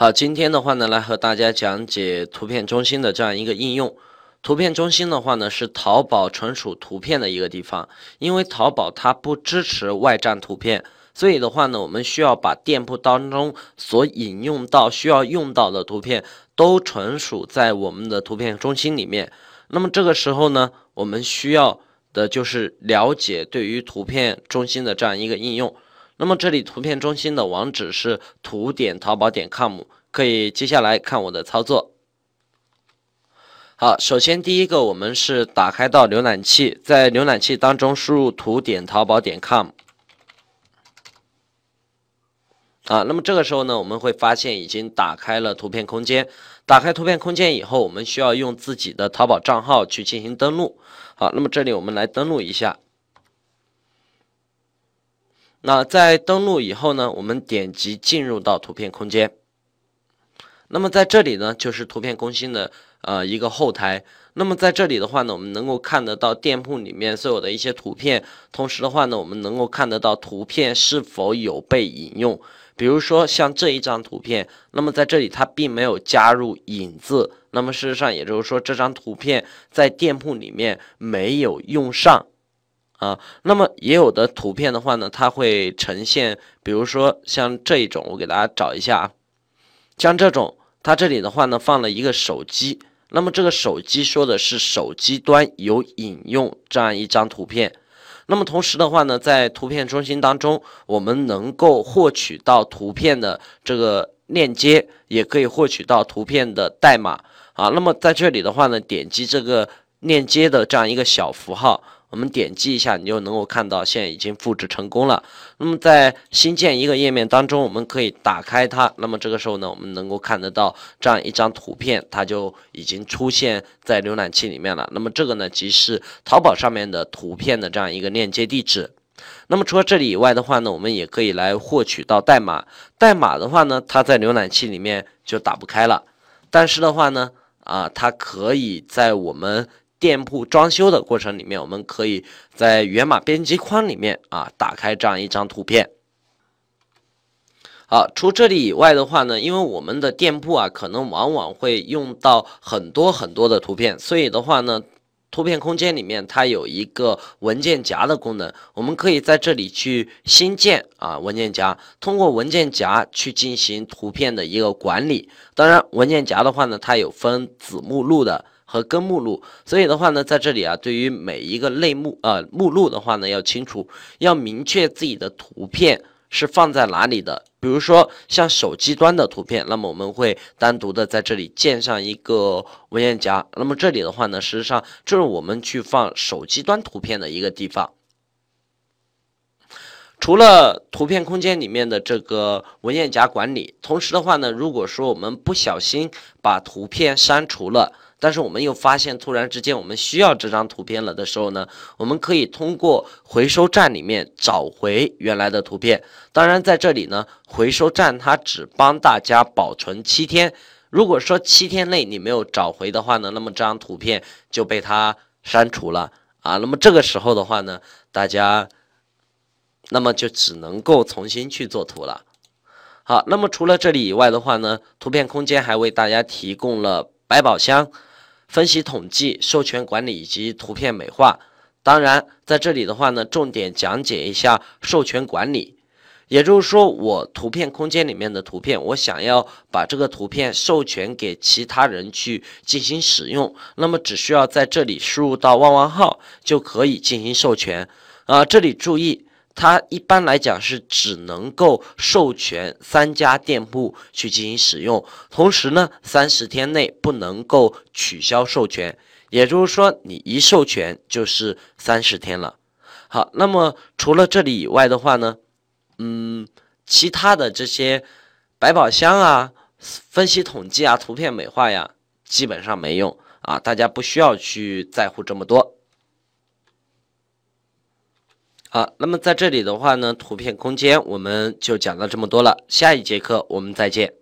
好，今天的话呢，来和大家讲解图片中心的这样一个应用。图片中心的话呢，是淘宝存储图片的一个地方。因为淘宝它不支持外站图片，所以的话呢，我们需要把店铺当中所引用到、需要用到的图片都存储在我们的图片中心里面。那么这个时候呢，我们需要的就是了解对于图片中心的这样一个应用。那么这里图片中心的网址是图点淘宝点 com，可以接下来看我的操作。好，首先第一个我们是打开到浏览器，在浏览器当中输入图点淘宝点 com。啊，那么这个时候呢，我们会发现已经打开了图片空间。打开图片空间以后，我们需要用自己的淘宝账号去进行登录。好，那么这里我们来登录一下。那在登录以后呢，我们点击进入到图片空间。那么在这里呢，就是图片更新的呃一个后台。那么在这里的话呢，我们能够看得到店铺里面所有的一些图片，同时的话呢，我们能够看得到图片是否有被引用。比如说像这一张图片，那么在这里它并没有加入引字，那么事实上也就是说这张图片在店铺里面没有用上。啊，那么也有的图片的话呢，它会呈现，比如说像这一种，我给大家找一下啊，像这种，它这里的话呢放了一个手机，那么这个手机说的是手机端有引用这样一张图片，那么同时的话呢，在图片中心当中，我们能够获取到图片的这个链接，也可以获取到图片的代码啊，那么在这里的话呢，点击这个链接的这样一个小符号。我们点击一下，你就能够看到现在已经复制成功了。那么在新建一个页面当中，我们可以打开它。那么这个时候呢，我们能够看得到这样一张图片，它就已经出现在浏览器里面了。那么这个呢，即是淘宝上面的图片的这样一个链接地址。那么除了这里以外的话呢，我们也可以来获取到代码。代码的话呢，它在浏览器里面就打不开了。但是的话呢，啊，它可以在我们。店铺装修的过程里面，我们可以在源码编辑框里面啊打开这样一张图片。好，除这里以外的话呢，因为我们的店铺啊可能往往会用到很多很多的图片，所以的话呢，图片空间里面它有一个文件夹的功能，我们可以在这里去新建啊文件夹，通过文件夹去进行图片的一个管理。当然，文件夹的话呢，它有分子目录的。和根目录，所以的话呢，在这里啊，对于每一个类目呃目录的话呢，要清楚，要明确自己的图片是放在哪里的。比如说像手机端的图片，那么我们会单独的在这里建上一个文件夹。那么这里的话呢，实际上就是我们去放手机端图片的一个地方。除了图片空间里面的这个文件夹管理，同时的话呢，如果说我们不小心把图片删除了。但是我们又发现，突然之间我们需要这张图片了的时候呢，我们可以通过回收站里面找回原来的图片。当然，在这里呢，回收站它只帮大家保存七天。如果说七天内你没有找回的话呢，那么这张图片就被它删除了啊。那么这个时候的话呢，大家那么就只能够重新去做图了。好，那么除了这里以外的话呢，图片空间还为大家提供了百宝箱。分析统计、授权管理以及图片美化。当然，在这里的话呢，重点讲解一下授权管理。也就是说，我图片空间里面的图片，我想要把这个图片授权给其他人去进行使用，那么只需要在这里输入到旺旺号就可以进行授权。啊，这里注意。它一般来讲是只能够授权三家店铺去进行使用，同时呢，三十天内不能够取消授权，也就是说，你一授权就是三十天了。好，那么除了这里以外的话呢，嗯，其他的这些百宝箱啊、分析统计啊、图片美化呀，基本上没用啊，大家不需要去在乎这么多。好，那么在这里的话呢，图片空间我们就讲到这么多了。下一节课我们再见。